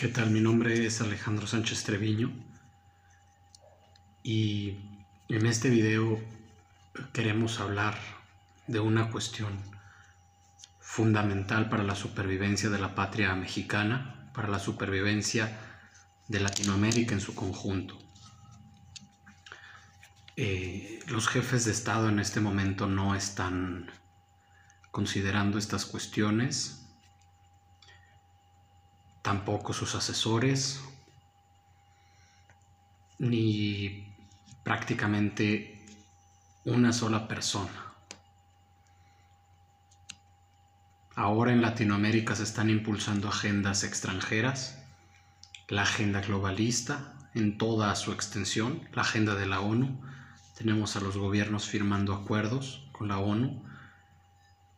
¿Qué tal? Mi nombre es Alejandro Sánchez Treviño y en este video queremos hablar de una cuestión fundamental para la supervivencia de la patria mexicana, para la supervivencia de Latinoamérica en su conjunto. Eh, los jefes de Estado en este momento no están considerando estas cuestiones tampoco sus asesores, ni prácticamente una sola persona. Ahora en Latinoamérica se están impulsando agendas extranjeras, la agenda globalista en toda su extensión, la agenda de la ONU. Tenemos a los gobiernos firmando acuerdos con la ONU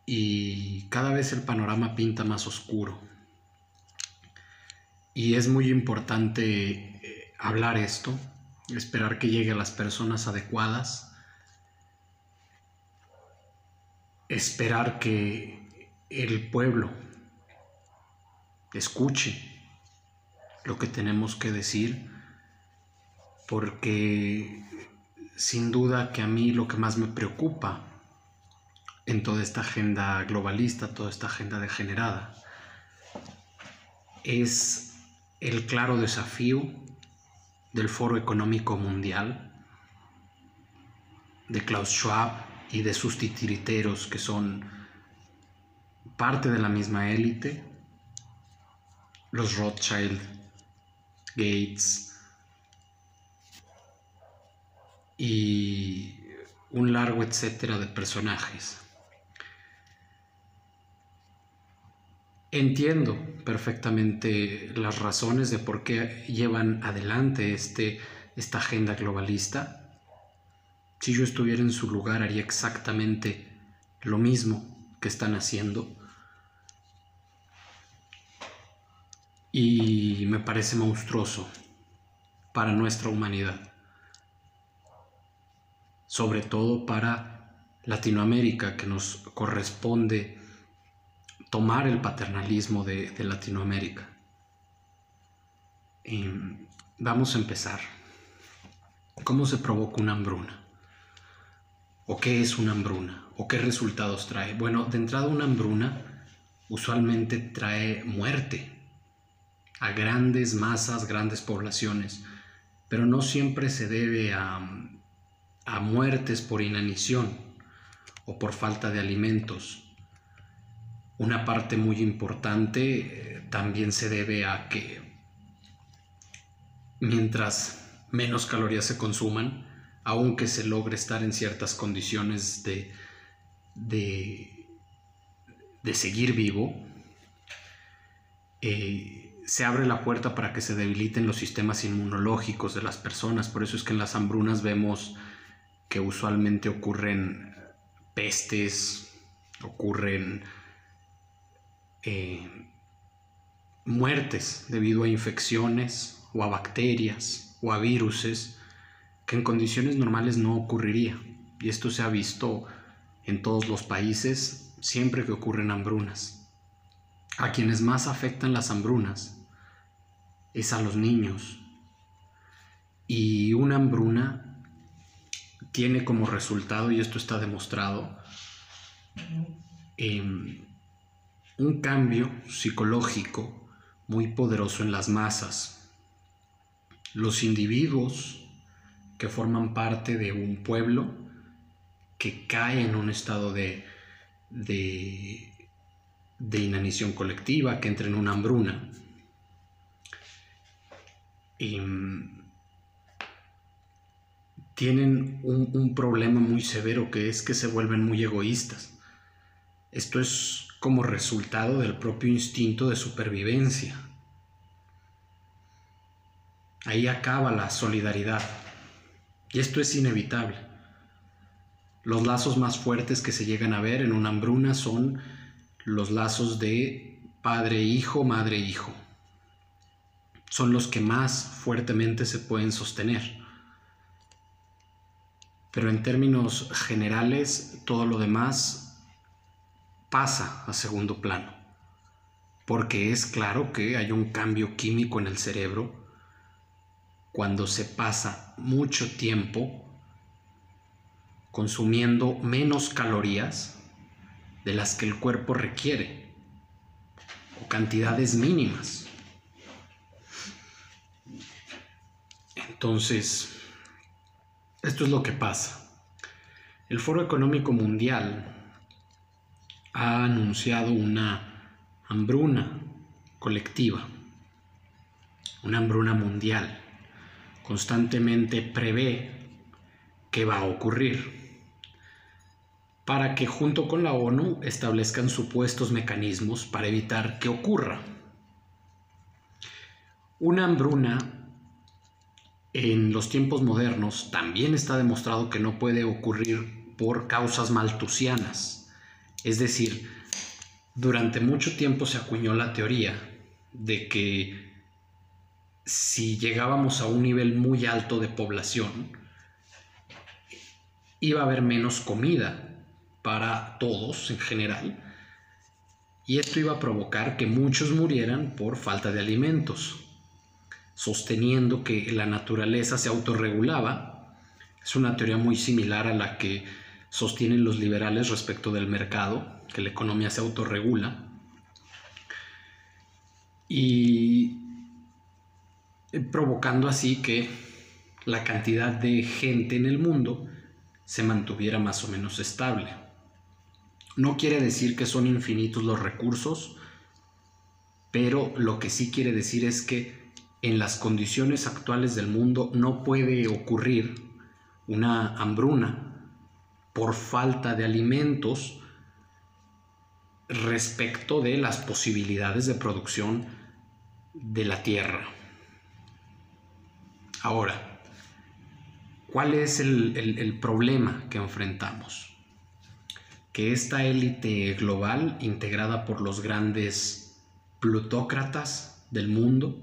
y cada vez el panorama pinta más oscuro y es muy importante eh, hablar esto, esperar que llegue a las personas adecuadas, esperar que el pueblo escuche lo que tenemos que decir, porque sin duda que a mí lo que más me preocupa en toda esta agenda globalista, toda esta agenda degenerada, es el claro desafío del Foro Económico Mundial, de Klaus Schwab y de sus titiriteros que son parte de la misma élite, los Rothschild, Gates y un largo etcétera de personajes. Entiendo perfectamente las razones de por qué llevan adelante este, esta agenda globalista. Si yo estuviera en su lugar haría exactamente lo mismo que están haciendo. Y me parece monstruoso para nuestra humanidad. Sobre todo para Latinoamérica, que nos corresponde tomar el paternalismo de, Latinoamérica. vamos a empezar. ¿Cómo se provoca una hambruna? ¿O qué es una hambruna? ¿O qué resultados trae? Bueno, de entrada una hambruna usualmente trae muerte a grandes masas, grandes poblaciones, pero no siempre se debe a, a muertes por inanición o por falta de alimentos una parte muy importante eh, también se debe a que mientras menos calorías se consuman, aunque se logre estar en ciertas condiciones de, de, seguir vivo, eh, se abre la puerta para que se debiliten los sistemas inmunológicos de las personas. Por eso es que en las hambrunas vemos que usualmente ocurren pestes, ocurren eh, muertes debido a infecciones o a bacterias o a viruses que en condiciones normales no ocurriría. Y esto se ha visto en todos los países siempre que ocurren hambrunas. A quienes más afectan las hambrunas es a los niños. Y una hambruna tiene como resultado, y esto está demostrado, eh, un cambio psicológico muy poderoso en las masas. Los individuos que forman parte de un pueblo que cae en un estado de, de, inanición colectiva, que entra en una hambruna. Mm, tienen un problema muy severo que es que se vuelven muy egoístas. Esto es como resultado del propio instinto de supervivencia. Ahí acaba la solidaridad. Y esto es inevitable. Los lazos más fuertes que se llegan a ver en una hambruna son los lazos de padre-hijo, madre-hijo. Son los que más fuertemente se pueden sostener. Pero en términos generales, todo lo demás pasa a segundo plano. porque es claro que hay un cambio químico en el cerebro cuando se pasa mucho tiempo consumiendo menos calorías de las que el cuerpo requiere o cantidades mínimas. Entonces, esto es lo que pasa. El Foro Económico Mundial ha anunciado una hambruna colectiva, una hambruna mundial. Constantemente prevé qué va a ocurrir para que junto con la ONU establezcan supuestos mecanismos para evitar que ocurra. Una hambruna en los tiempos modernos también está demostrado que no puede ocurrir por causas maltusianas. Es decir, durante mucho tiempo se acuñó la teoría de que si llegábamos a un nivel muy alto de población, iba a haber menos comida para todos en general, y esto iba a provocar que muchos murieran por falta de alimentos sosteniendo que la naturaleza se autorregulaba. Es una teoría muy similar a la que sostienen los liberales respecto del mercado, que la economía se autorregula. Y provocando así que la cantidad de gente en el mundo se mantuviera más o menos estable. No quiere decir que son infinitos los recursos, pero lo que sí quiere decir es que en las condiciones actuales del mundo no puede ocurrir una hambruna por falta de alimentos respecto de las posibilidades de producción de la tierra. Ahora, ¿cuál es el, problema que enfrentamos? Que esta élite global, integrada por los grandes plutócratas del mundo,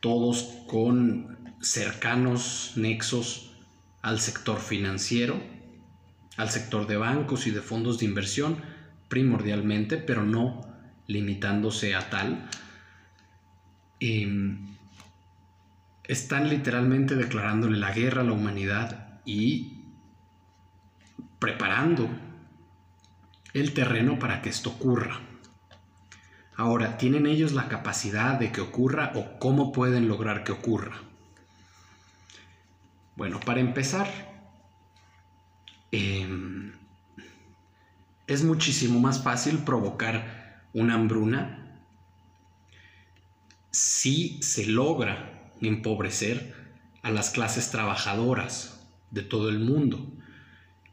todos con cercanos nexos al sector financiero, al sector de bancos y de fondos de inversión primordialmente, pero no limitándose a tal. Em, están literalmente declarándole la guerra a la humanidad y preparando el terreno para que esto ocurra. Ahora, ¿tienen ellos la capacidad de que ocurra o cómo pueden lograr que ocurra? Bueno, para empezar, em, es muchísimo más fácil provocar una hambruna si se logra empobrecer a las clases trabajadoras de todo el mundo.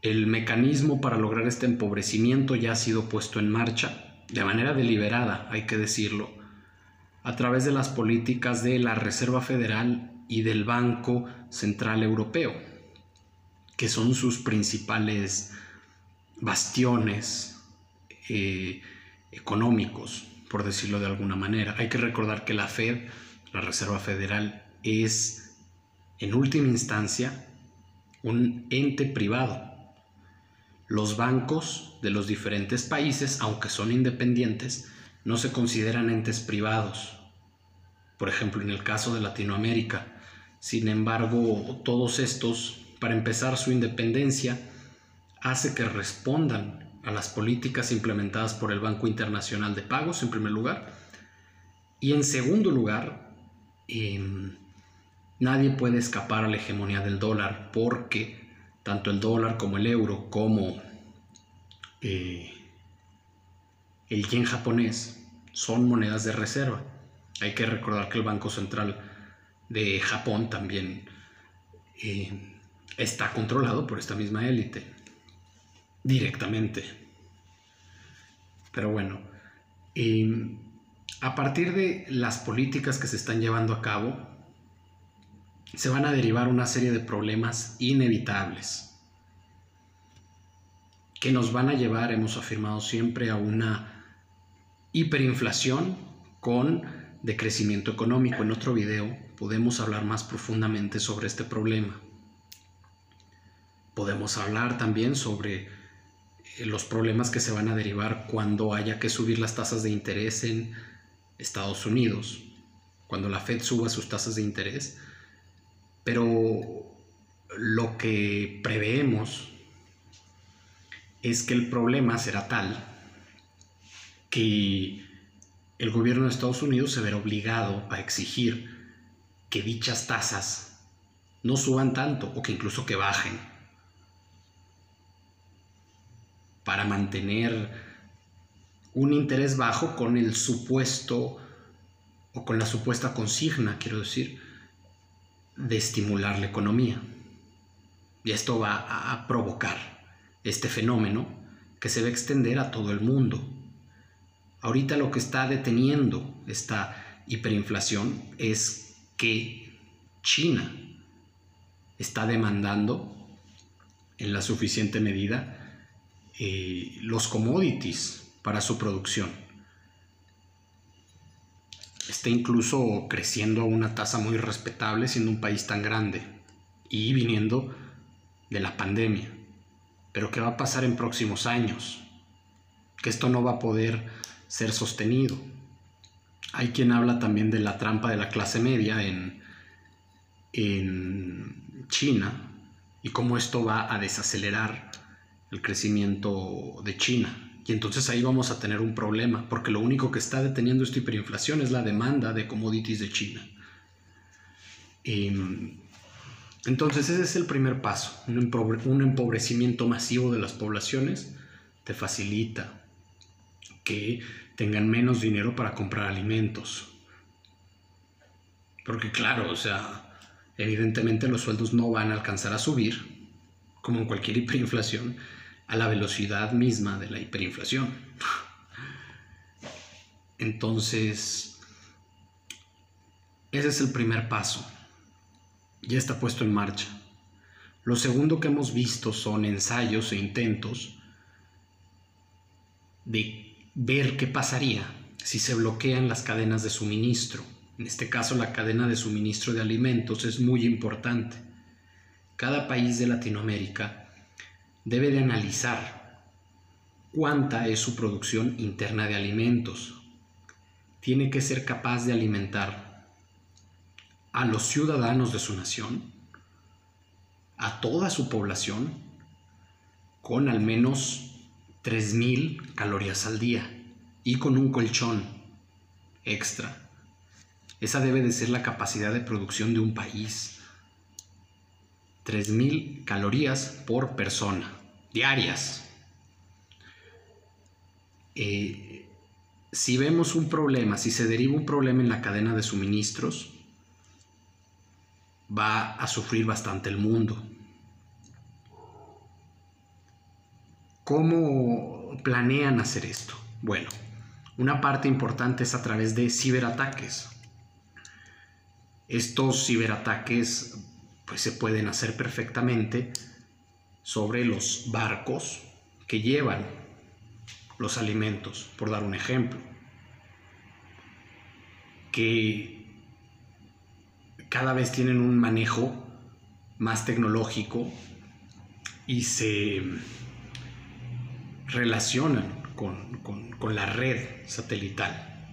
El mecanismo para lograr este empobrecimiento ya ha sido puesto en marcha de manera deliberada, hay que decirlo, a través de las políticas de la Reserva Federal y del Banco Central Europeo, que son sus principales bastiones eh, económicos, por decirlo de alguna manera. Hay que recordar que la Fed, la Reserva Federal, es en última instancia un ente privado los bancos de los diferentes países, aunque son independientes, no se consideran entes privados. Por ejemplo, en el caso de Latinoamérica. Sin embargo, todos estos, para empezar su independencia, hace que respondan a las políticas implementadas por el Banco Internacional de Pagos, en primer lugar. Y en segundo lugar, em, nadie puede escapar a la hegemonía del dólar porque tanto el dólar como el euro, como eh, el yen japonés, son monedas de reserva. Hay que recordar que el Banco Central de Japón también eh, está controlado por esta misma élite, directamente. Pero bueno, eh, a partir de las políticas que se están llevando a cabo, se van a derivar una serie de problemas inevitables que nos van a llevar, hemos afirmado siempre, a una hiperinflación con decrecimiento económico. En otro video podemos hablar más profundamente sobre este problema. Podemos hablar también sobre eh, los problemas que se van a derivar cuando haya que subir las tasas de interés en Estados Unidos, cuando la Fed suba sus tasas de interés, pero lo que preveemos es que el problema será tal que el gobierno de Estados Unidos se verá obligado a exigir que dichas tasas no suban tanto o que incluso que bajen para mantener un interés bajo con el supuesto o con la supuesta consigna, quiero decir, de estimular la economía. Y esto va a provocar este fenómeno que se va a extender a todo el mundo. Ahorita lo que está deteniendo esta hiperinflación es que China está demandando en la suficiente medida eh, los commodities para su producción. Está incluso creciendo a una tasa muy respetable siendo un país tan grande y viniendo de la pandemia. Pero ¿qué va a pasar en próximos años? Que esto no va a poder ser sostenido. Hay quien habla también de la trampa de la clase media en, en China y cómo esto va a desacelerar el crecimiento de China. Y entonces ahí vamos a tener un problema, porque lo único que está deteniendo esta hiperinflación es la demanda de commodities de China. Em, entonces ese es el primer paso, un, empobrecimiento masivo de las poblaciones te facilita que tengan menos dinero para comprar alimentos. Porque claro, o sea, evidentemente los sueldos no van a alcanzar a subir, como en cualquier hiperinflación, a la velocidad misma de la hiperinflación. Entonces, ese es el primer paso ya está puesto en marcha. Lo segundo que hemos visto son ensayos e intentos de ver qué pasaría si se bloquean las cadenas de suministro. En este caso, la cadena de suministro de alimentos es muy importante. Cada país de Latinoamérica debe de analizar cuánta es su producción interna de alimentos. Tiene que ser capaz de alimentar a los ciudadanos de su nación, a toda su población, con al menos 3.000 calorías al día y con un colchón extra. Esa debe de ser la capacidad de producción de un país. 3.000 calorías por persona, diarias. Eh, si vemos un problema, si se deriva un problema en la cadena de suministros, va a sufrir bastante el mundo. ¿Cómo planean hacer esto? Bueno, una parte importante es a través de ciberataques. Estos ciberataques pues se pueden hacer perfectamente sobre los barcos que llevan los alimentos, por dar un ejemplo. Que cada vez tienen un manejo más tecnológico y se relacionan con, la red satelital.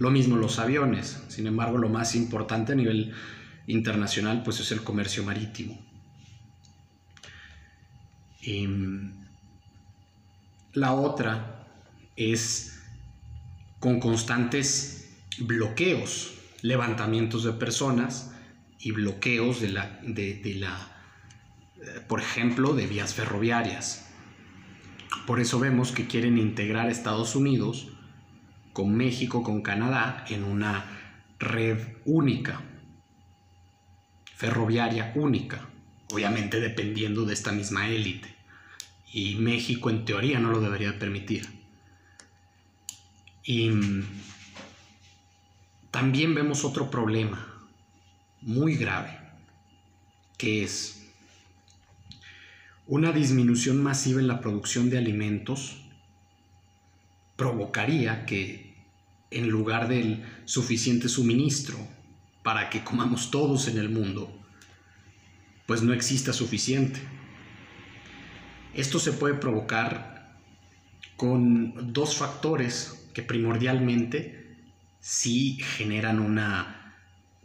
Lo mismo los aviones, sin embargo lo más importante a nivel internacional pues es el comercio marítimo. Em, la otra es con constantes bloqueos levantamientos de personas y bloqueos de la, de, la eh, por ejemplo, de vías ferroviarias. Por eso vemos que quieren integrar Estados Unidos con México, con Canadá, en una red única, ferroviaria única, obviamente dependiendo de esta misma élite. Y México en teoría no lo debería permitir. Y también vemos otro problema muy grave, que es una disminución masiva en la producción de alimentos provocaría que en lugar del suficiente suministro para que comamos todos en el mundo, pues no exista suficiente. Esto se puede provocar con dos factores que primordialmente sí generan una,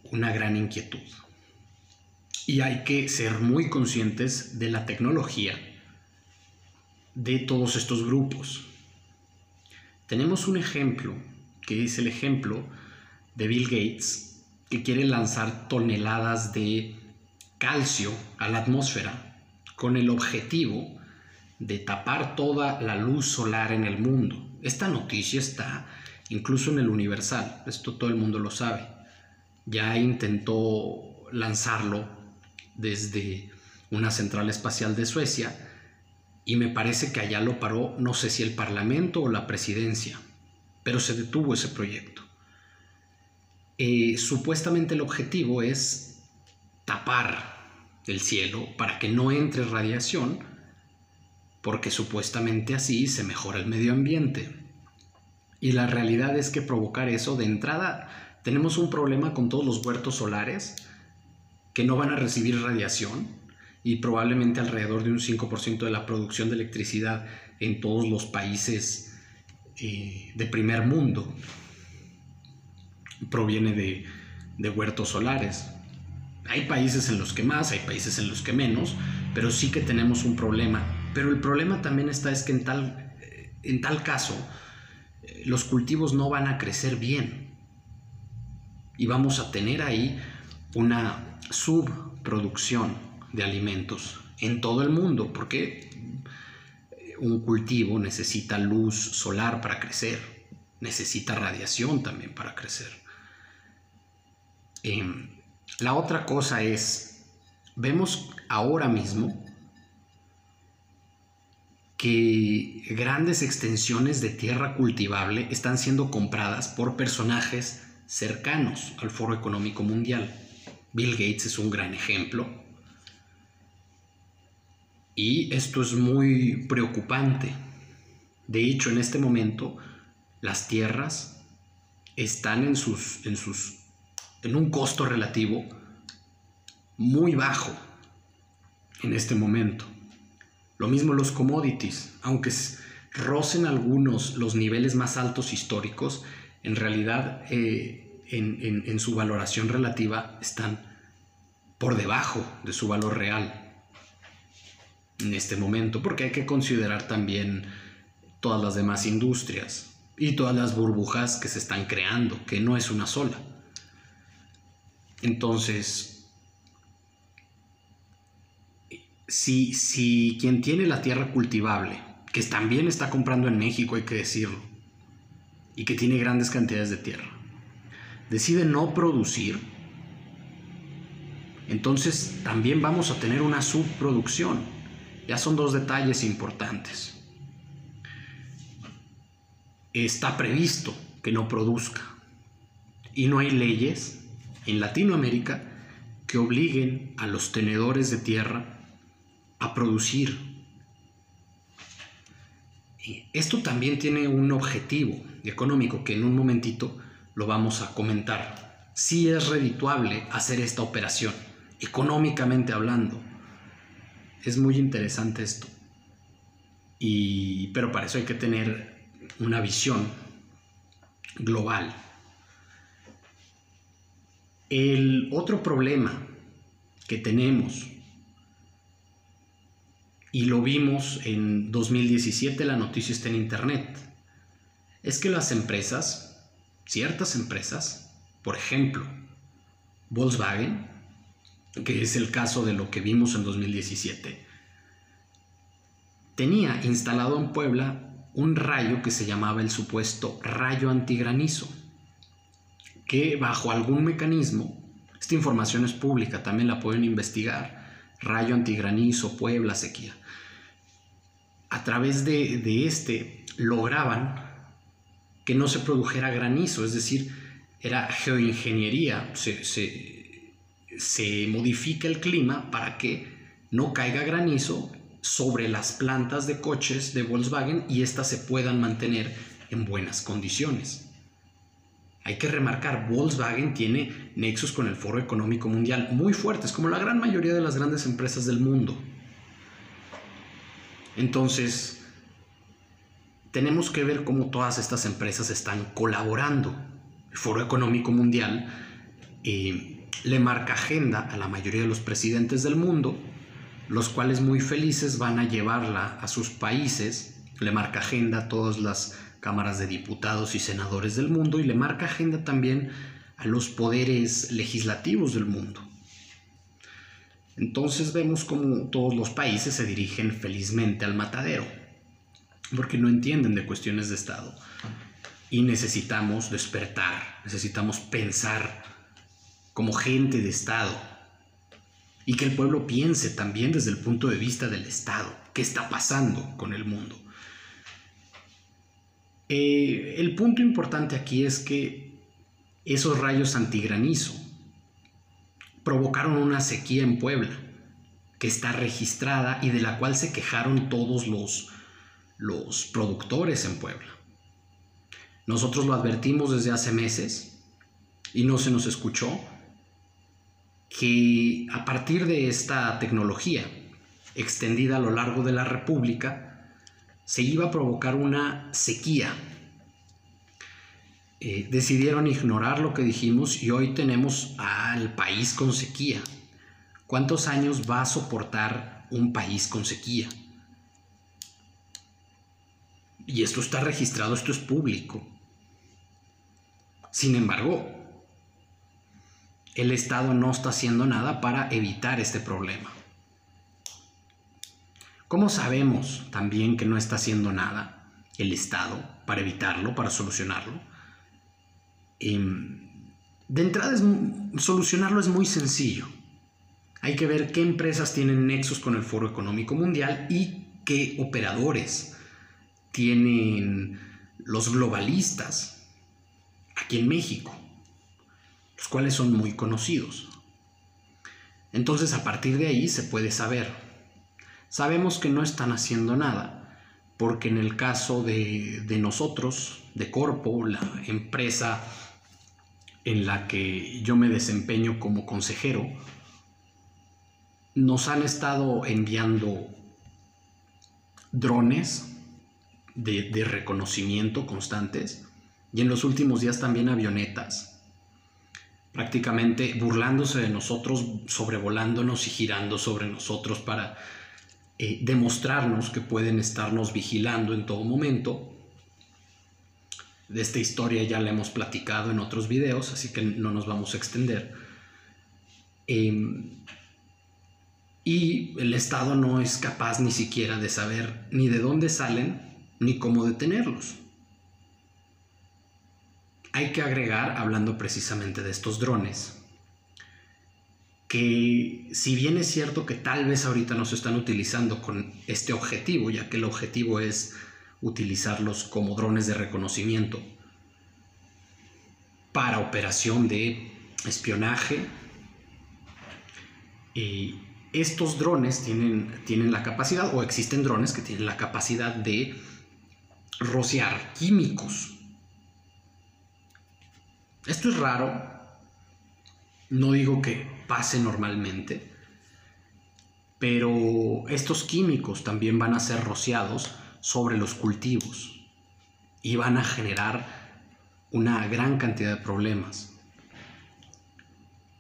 una gran inquietud. Y hay que ser muy conscientes de la tecnología de todos estos grupos. Tenemos un ejemplo, que es el ejemplo de Bill Gates, que quiere lanzar toneladas de calcio a la atmósfera con el objetivo de tapar toda la luz solar en el mundo. Esta noticia está incluso en el Universal, esto todo el mundo lo sabe. Ya intentó lanzarlo desde una central espacial de Suecia y me parece que allá lo paró, no sé si el Parlamento o la presidencia, pero se detuvo ese proyecto. Eh, supuestamente el objetivo es tapar el cielo para que no entre radiación, porque supuestamente así se mejora el medio ambiente. Y la realidad es que provocar eso de entrada tenemos un problema con todos los huertos solares que no van a recibir radiación y probablemente alrededor de un 5% de la producción de electricidad en todos los países eh, de primer mundo proviene de, de huertos solares. Hay países en los que más, hay países en los que menos, pero sí que tenemos un problema. Pero el problema también está es que en tal, en tal caso eh, los cultivos no van a crecer bien y vamos a tener ahí una subproducción de alimentos en todo el mundo, porque un cultivo necesita luz solar para crecer, necesita radiación también para crecer. Em, la otra cosa es, vemos ahora mismo que grandes extensiones de tierra cultivable están siendo compradas por personajes cercanos al Foro Económico Mundial. Bill Gates es un gran ejemplo. Y esto es muy preocupante. De hecho, en este momento, las tierras están en, sus, en, sus, en un costo relativo muy bajo en este momento. Lo mismo los commodities, aunque rocen algunos los niveles más altos históricos, en realidad eh, en, su valoración relativa están por debajo de su valor real en este momento, porque hay que considerar también todas las demás industrias y todas las burbujas que se están creando, que no es una sola. Entonces, si, si quien tiene la tierra cultivable, que también está comprando en México, hay que decirlo, y que tiene grandes cantidades de tierra, decide no producir, entonces también vamos a tener una subproducción. Ya son dos detalles importantes. Está previsto que no produzca y no hay leyes en Latinoamérica que obliguen a los tenedores de tierra a producir. esto también tiene un objetivo económico que en un momentito lo vamos a comentar. Si es redituable hacer esta operación, económicamente hablando. Es muy interesante esto. Pero para eso hay que tener una visión global. El otro problema que tenemos, y lo vimos en 2017, la noticia está en Internet, es que las empresas ciertas empresas, por ejemplo, Volkswagen, que es el caso de lo que vimos en 2017, tenía instalado en Puebla un rayo que se llamaba el supuesto rayo antigranizo, que bajo algún mecanismo, esta información es pública, también la pueden investigar, rayo antigranizo, Puebla, sequía, a través de, de este lograban que no se produjera granizo, es decir, era geoingeniería, se, se, modifica el clima para que no caiga granizo sobre las plantas de coches de Volkswagen y éstas se puedan mantener en buenas condiciones. Hay que remarcar, Volkswagen tiene nexos con el Foro Económico Mundial muy fuertes, como la gran mayoría de las grandes empresas del mundo. Entonces, tenemos que ver cómo todas estas empresas están colaborando. El Foro Económico Mundial eh, le marca agenda a la mayoría de los presidentes del mundo, los cuales muy felices van a llevarla a sus países, le marca agenda a todas las cámaras de diputados y senadores del mundo y le marca agenda también a los poderes legislativos del mundo. Entonces vemos como todos los países se dirigen felizmente al matadero, porque no entienden de cuestiones de Estado. Y necesitamos despertar, necesitamos pensar como gente de Estado. Y que el pueblo piense también desde el punto de vista del Estado, qué está pasando con el mundo. Eh, el punto importante aquí es que esos rayos antigranizo provocaron una sequía en Puebla, que está registrada y de la cual se quejaron todos los, los productores en Puebla. Nosotros lo advertimos desde hace meses y no se nos escuchó que a partir de esta tecnología extendida a lo largo de la República, se iba a provocar una sequía. Eh, decidieron ignorar lo que dijimos y hoy tenemos al país con sequía. ¿Cuántos años va a soportar un país con sequía? Y esto está registrado, esto es público. Sin embargo, el Estado no está haciendo nada para evitar este problema. ¿Cómo sabemos también que no está haciendo nada el Estado para evitarlo, para solucionarlo? Em, de entrada, solucionarlo es muy sencillo. Hay que ver qué empresas tienen nexos con el Foro Económico Mundial y qué operadores tienen los globalistas aquí en México, los cuales son muy conocidos. Entonces, a partir de ahí se puede saber Sabemos que no están haciendo nada, porque en el caso de, nosotros, de Corpo, la empresa en la que yo me desempeño como consejero, nos han estado enviando drones de, de, reconocimiento constantes y en los últimos días también avionetas, prácticamente burlándose de nosotros, sobrevolándonos y girando sobre nosotros para eh, demostrarnos que pueden estarnos vigilando en todo momento. De esta historia ya la hemos platicado en otros videos, así que no nos vamos a extender. Em, y el Estado no es capaz ni siquiera de saber ni de dónde salen ni cómo detenerlos. Hay que agregar, hablando precisamente de estos drones, que si bien es cierto que tal vez ahorita no se están utilizando con este objetivo, ya que el objetivo es utilizarlos como drones de reconocimiento para operación de espionaje, y estos drones tienen, tienen la capacidad, o existen drones que tienen la capacidad de rociar químicos. Esto es raro, no digo que pase normalmente, pero estos químicos también van a ser rociados sobre los cultivos y van a generar una gran cantidad de problemas.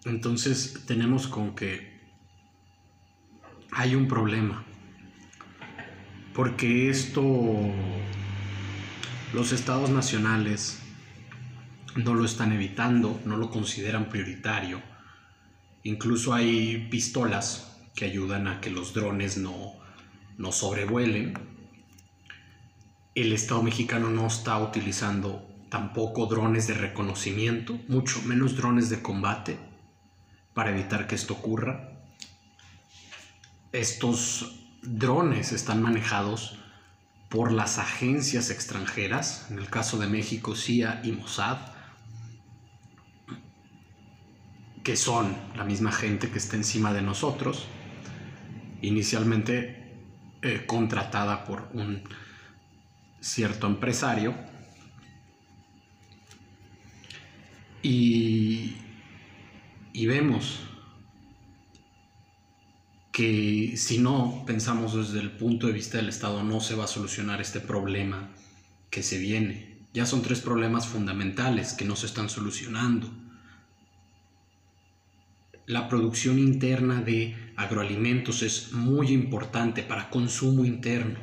Entonces tenemos con que hay un problema, porque esto los estados nacionales no lo están evitando, no lo consideran prioritario. Incluso hay pistolas que ayudan a que los drones no, no sobrevuelen. El Estado mexicano no está utilizando tampoco drones de reconocimiento, mucho menos drones de combate para evitar que esto ocurra. Estos drones están manejados por las agencias extranjeras, en el caso de México CIA y Mossad, que son la misma gente que está encima de nosotros, inicialmente eh, contratada por un cierto empresario, y, y vemos que si no pensamos desde el punto de vista del Estado no se va a solucionar este problema que se viene. Ya son tres problemas fundamentales que no se están solucionando. La producción interna de agroalimentos es muy importante para consumo interno.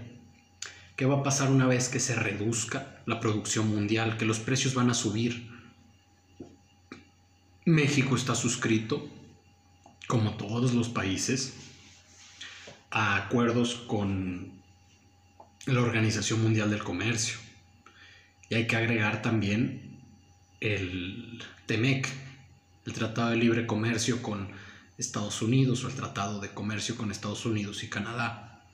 ¿Qué va a pasar una vez que se reduzca la producción mundial? Que los precios van a subir. México está suscrito, como todos los países, a acuerdos con la Organización Mundial del Comercio. Y hay que agregar también el TEMEC, el Tratado de Libre Comercio con Estados Unidos o el Tratado de Comercio con Estados Unidos y Canadá.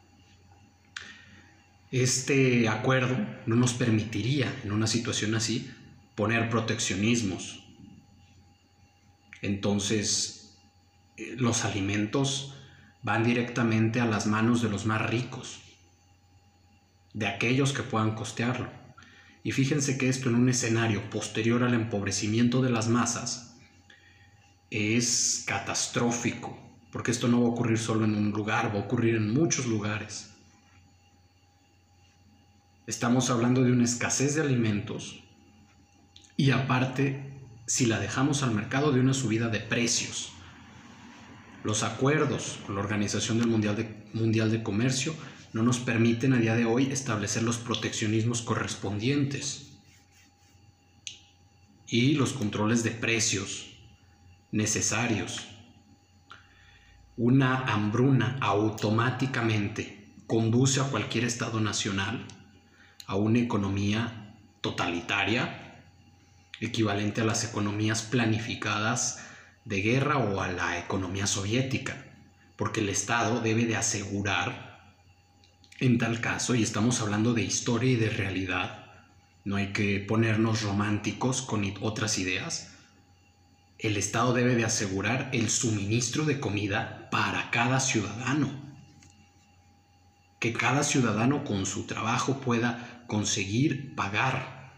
Este acuerdo no nos permitiría en una situación así poner proteccionismos. Entonces, eh, los alimentos van directamente a las manos de los más ricos, de aquellos que puedan costearlo. Y fíjense que esto en un escenario posterior al empobrecimiento de las masas es catastrófico, porque esto no va a ocurrir solo en un lugar, va a ocurrir en muchos lugares. Estamos hablando de una escasez de alimentos y aparte, si la dejamos al mercado, de una subida de precios. Los acuerdos con la Organización del Mundial Mundial de Comercio no nos permiten a día de hoy establecer los proteccionismos correspondientes y los controles de precios necesarios. Una hambruna automáticamente conduce a cualquier Estado nacional a una economía totalitaria, equivalente a las economías planificadas de guerra o a la economía soviética, porque el Estado debe de asegurar, en tal caso, y estamos hablando de historia y de realidad, no hay que ponernos románticos con otras ideas, el Estado debe de asegurar el suministro de comida para cada ciudadano. Que cada ciudadano con su trabajo pueda conseguir pagar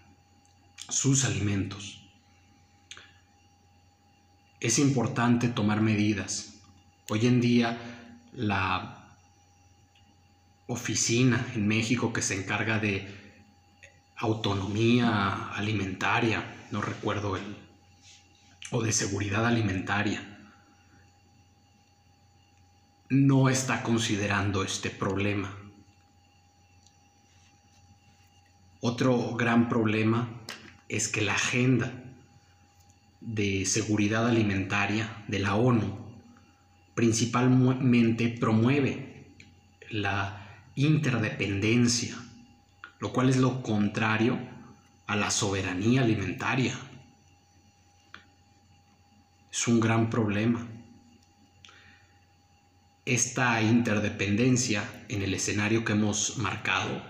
sus alimentos es importante tomar medidas. Hoy en día la oficina en México que se encarga de autonomía alimentaria, no recuerdo el, o de seguridad alimentaria, no está considerando este problema. Otro gran problema es que la agenda de Seguridad Alimentaria de la ONU principalmente promueve la interdependencia, lo cual es lo contrario a la soberanía alimentaria. Es un gran problema. Esta interdependencia en el escenario que hemos marcado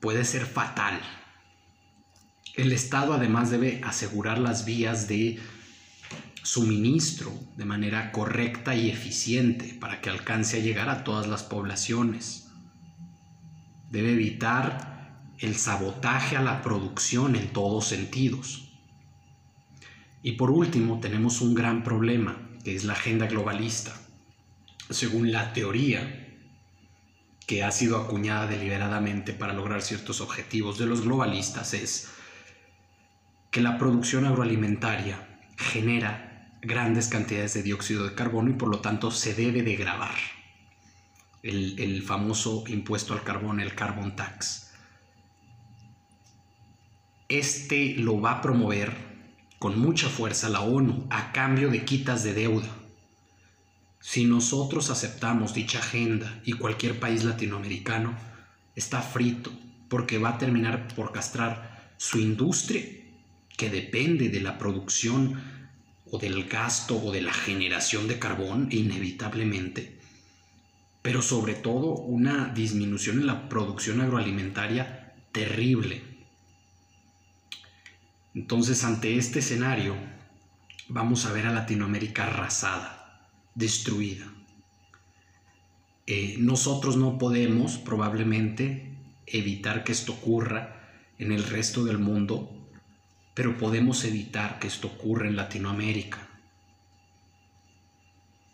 puede ser fatal el Estado además debe asegurar las vías de suministro de manera correcta y eficiente para que alcance a llegar a todas las poblaciones. Debe evitar el sabotaje a la producción en todos sentidos. Y por último, tenemos un gran problema, que es la agenda globalista. Según la teoría que ha sido acuñada deliberadamente para lograr ciertos objetivos de los globalistas, es que la producción agroalimentaria genera grandes cantidades de dióxido de carbono y por lo tanto se debe de grabar. El, famoso impuesto al carbón, el carbon tax. Este lo va a promover con mucha fuerza la ONU a cambio de quitas de deuda. Si nosotros aceptamos dicha agenda y cualquier país latinoamericano está frito porque va a terminar por castrar su industria que depende de la producción o del gasto o de la generación de carbón inevitablemente, pero sobre todo una disminución en la producción agroalimentaria terrible. Entonces, ante este escenario, vamos a ver a Latinoamérica arrasada, destruida. Eh, nosotros no podemos probablemente evitar que esto ocurra en el resto del mundo pero podemos evitar que esto ocurra en Latinoamérica.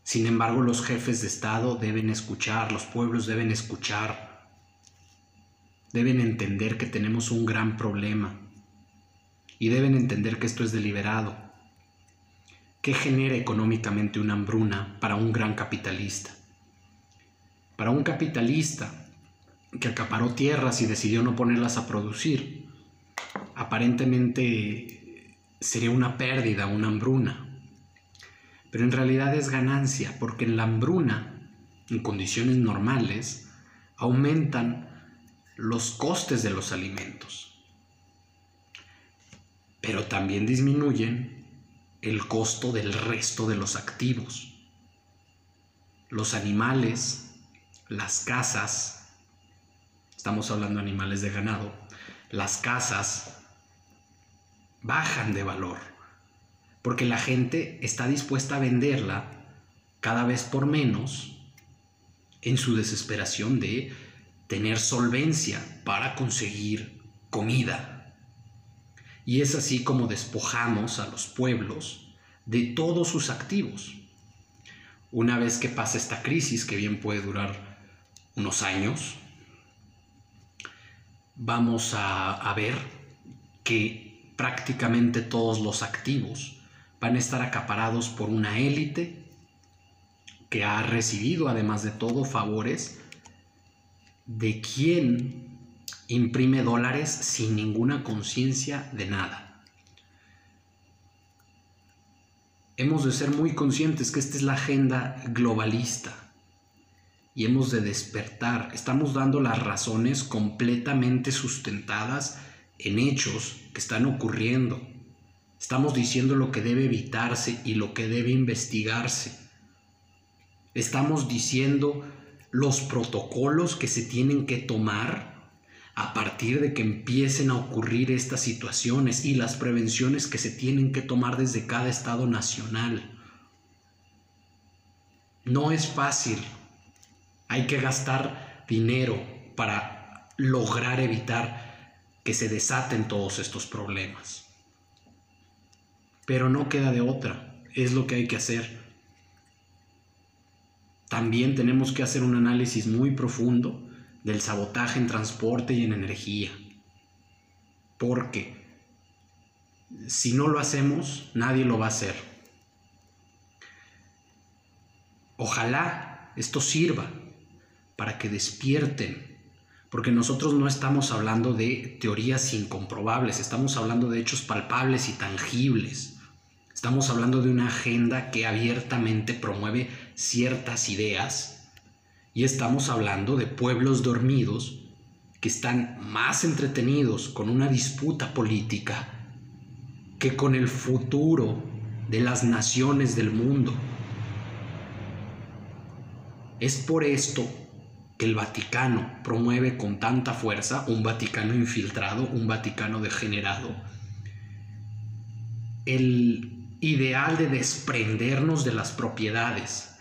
Sin embargo, los jefes de Estado deben escuchar, los pueblos deben escuchar, deben entender que tenemos un gran problema y deben entender que esto es deliberado. ¿Qué genera económicamente una hambruna para un gran capitalista? Para un capitalista que acaparó tierras y decidió no ponerlas a producir, aparentemente sería una pérdida, una hambruna pero en realidad es ganancia, porque en la hambruna, en condiciones normales, aumentan los costes de los alimentos, pero también disminuyen el costo del resto de los activos. Los animales, las casas, estamos hablando de animales de ganado, las casas bajan de valor porque la gente está dispuesta a venderla cada vez por menos en su desesperación de tener solvencia para conseguir comida. Y es así como despojamos a los pueblos de todos sus activos. Una vez que pasa esta crisis, que bien puede durar unos años, vamos a, a ver que prácticamente todos los activos van a estar acaparados por una élite que ha recibido, además de todo, favores de quien imprime dólares sin ninguna conciencia de nada. Hemos de ser muy conscientes que esta es la agenda globalista y hemos de despertar. Estamos dando las razones completamente sustentadas en hechos que están ocurriendo Estamos diciendo lo que debe evitarse y lo que debe investigarse. Estamos diciendo los protocolos que se tienen que tomar a partir de que empiecen a ocurrir estas situaciones y las prevenciones que se tienen que tomar desde cada Estado nacional. No es fácil. Hay que gastar dinero para lograr evitar que se desaten todos estos problemas. Pero no queda de otra, es lo que hay que hacer. También tenemos que hacer un análisis muy profundo del sabotaje en transporte y en energía. Porque si no lo hacemos, nadie lo va a hacer. Ojalá esto sirva para que despierten, porque nosotros no estamos hablando de teorías incomprobables, estamos hablando de hechos palpables y tangibles. Estamos hablando de una agenda que abiertamente promueve ciertas ideas y estamos hablando de pueblos dormidos que están más entretenidos con una disputa política que con el futuro de las naciones del mundo. Es por esto que el Vaticano promueve con tanta fuerza un Vaticano infiltrado, un Vaticano degenerado, el ideal de desprendernos de las propiedades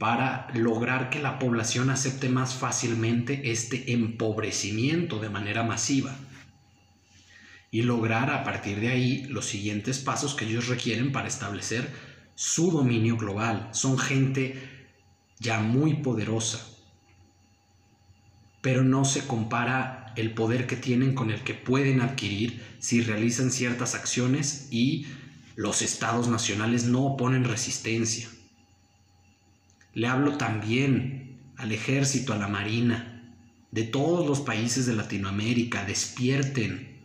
para lograr que la población acepte más fácilmente este empobrecimiento de manera masiva y lograr a partir de ahí los siguientes pasos que ellos requieren para establecer su dominio global. Son gente ya muy poderosa, pero no se compara el poder que tienen con el que pueden adquirir si realizan ciertas acciones y los estados nacionales no oponen resistencia. Le hablo también al ejército, a la marina, de todos los países de Latinoamérica, despierten.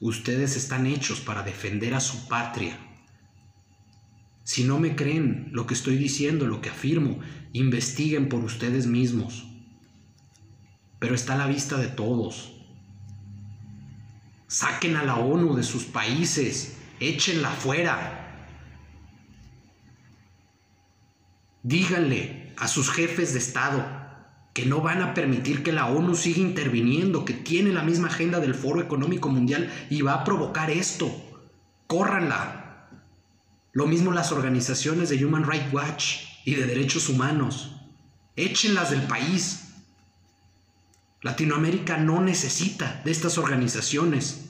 Ustedes están hechos para defender a su patria. Si no me creen lo que estoy diciendo, lo que afirmo, investiguen por ustedes mismos. Pero está a la vista de todos. Saquen a la ONU de sus países échenla fuera. Díganle a sus jefes de Estado que no van a permitir que la ONU siga interviniendo, que tiene la misma agenda del Foro Económico Mundial y va a provocar esto. Córranla. Lo mismo las organizaciones de Human Rights Watch y de derechos humanos. Échenlas del país. Latinoamérica no necesita de estas organizaciones.